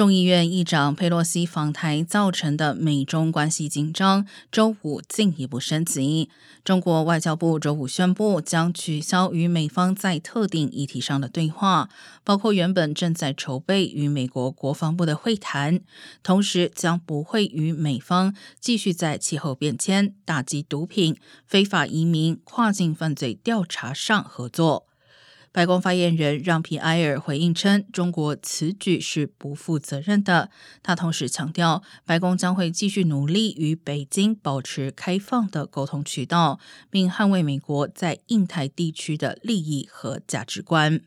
众议院议长佩洛西访台造成的美中关系紧张，周五进一步升级。中国外交部周五宣布，将取消与美方在特定议题上的对话，包括原本正在筹备与美国国防部的会谈，同时将不会与美方继续在气候变迁、打击毒品、非法移民、跨境犯罪调查上合作。白宫发言人让皮埃尔回应称，中国此举是不负责任的。他同时强调，白宫将会继续努力与北京保持开放的沟通渠道，并捍卫美国在印太地区的利益和价值观。